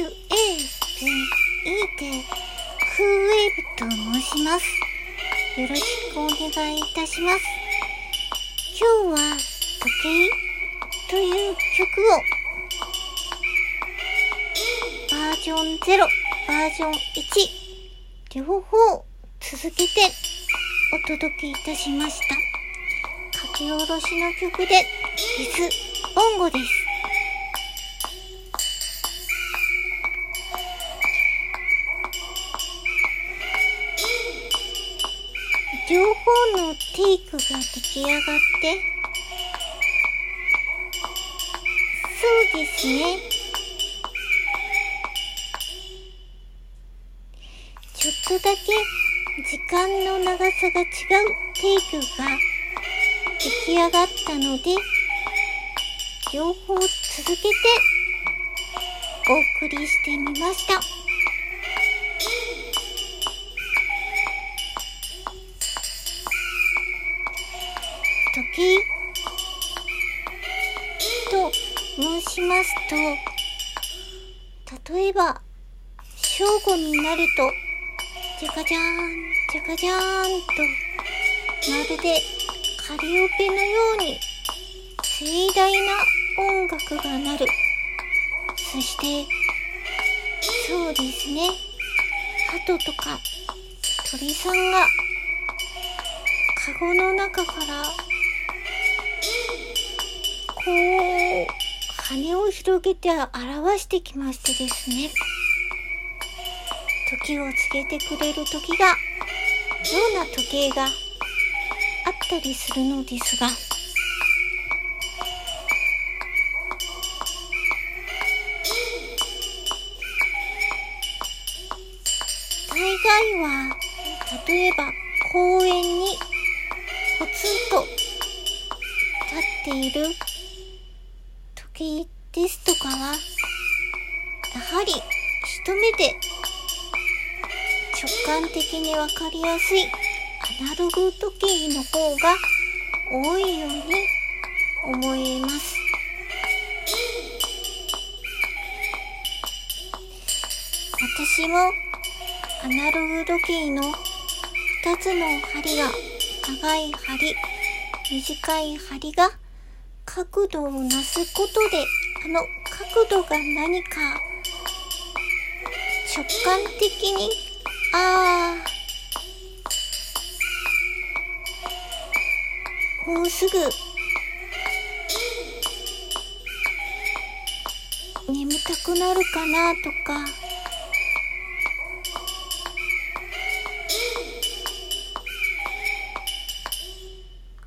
QAVE でクーウェーブと申します。よろしくお願いいたします。今日は時計という曲をバージョン0、バージョン1両方続けてお届けいたしました。書き下ろしの曲でリズ・ボンゴです。イクが出来上がってそうですねちょっとだけ時間の長さが違うテイクが出来上がったので両方続けてお送りしてみました。時？と申しますと、例えば、正午になると、じゃかじゃーん、じゃかじゃーんと、まるでカリオペのように盛大な音楽が鳴る。そして、そうですね、鳩とか鳥さんが、カゴの中からこう、羽を広げて表してきましてですね、時を告げてくれる時が、ような時計があったりするのですが、大概は、例えば公園にポツンと立っている時計ですとかは、やはり一目で直感的にわかりやすいアナログ時計の方が多いように思います。私もアナログ時計の2つの針が長い針、短い針が角度をなすことで、あの角度が何か直感的に、ああ、もうすぐ眠たくなるかなとか、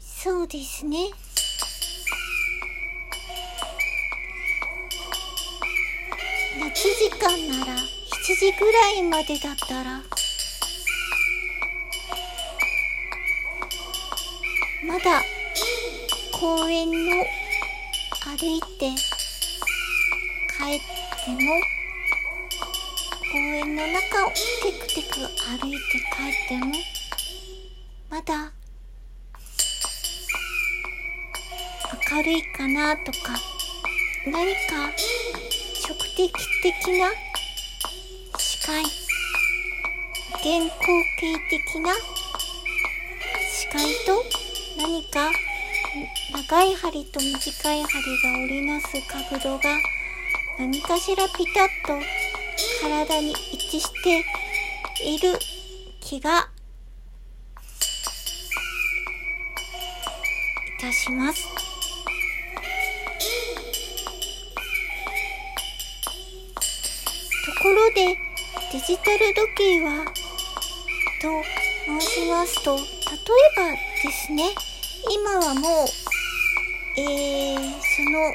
そうですね。間なら7時ぐらいまでだったらまだ公園の歩いて帰っても公園の中をテクテク歩いて帰ってもまだ明るいかなとか何か的的な視界原光景的な視界と何か長い針と短い針が織りなす角度が何かしらピタッと体に一致している気がいたします。でデジタル時計はと申しますと例えばですね今はもうえー、その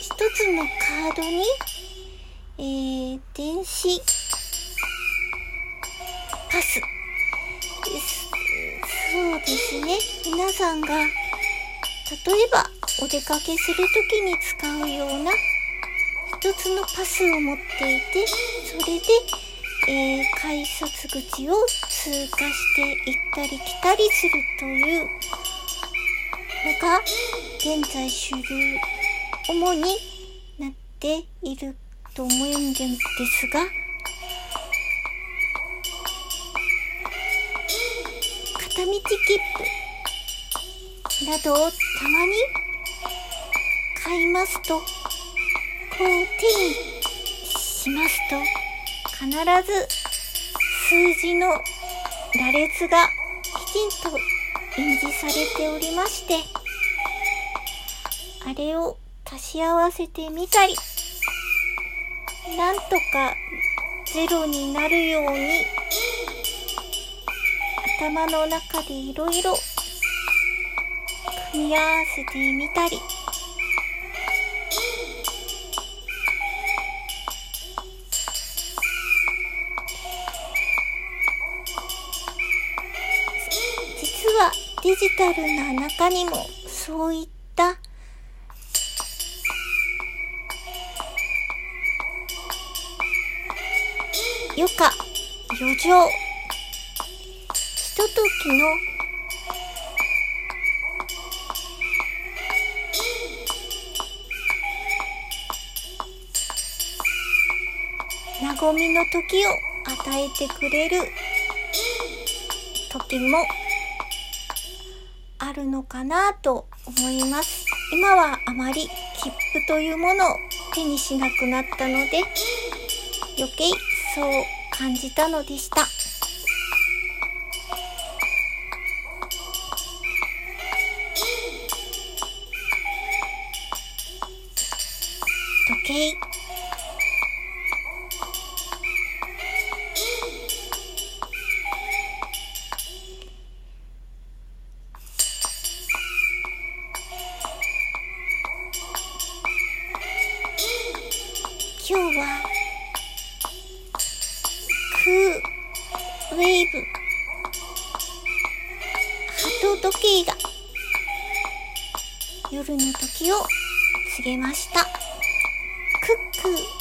一つのカードにえー、電子パス。です。そうですね。皆さんが例えばお出かけするときに使うような一つのパスを持っていて、それで、えー、改札口を通過して行ったり来たりするというのが現在主流。主になっていると思うんですが、片道切符などをたまに買いますと、こう手にしますと、必ず数字の羅列がきちんと印字されておりまして、あれを足し合わせてみたり、なんとかゼロになるように、頭の中でいろいろ組み合わせてみたり、デジタルな中にもそういった余暇。余剰ひとときの和みの時を与えてくれる時もあるのかなと思います。今はあまり切符というものを手にしなくなったので余計そう感じたのでした。時計ウェーブ鳩時計が夜の時を告げました。クックー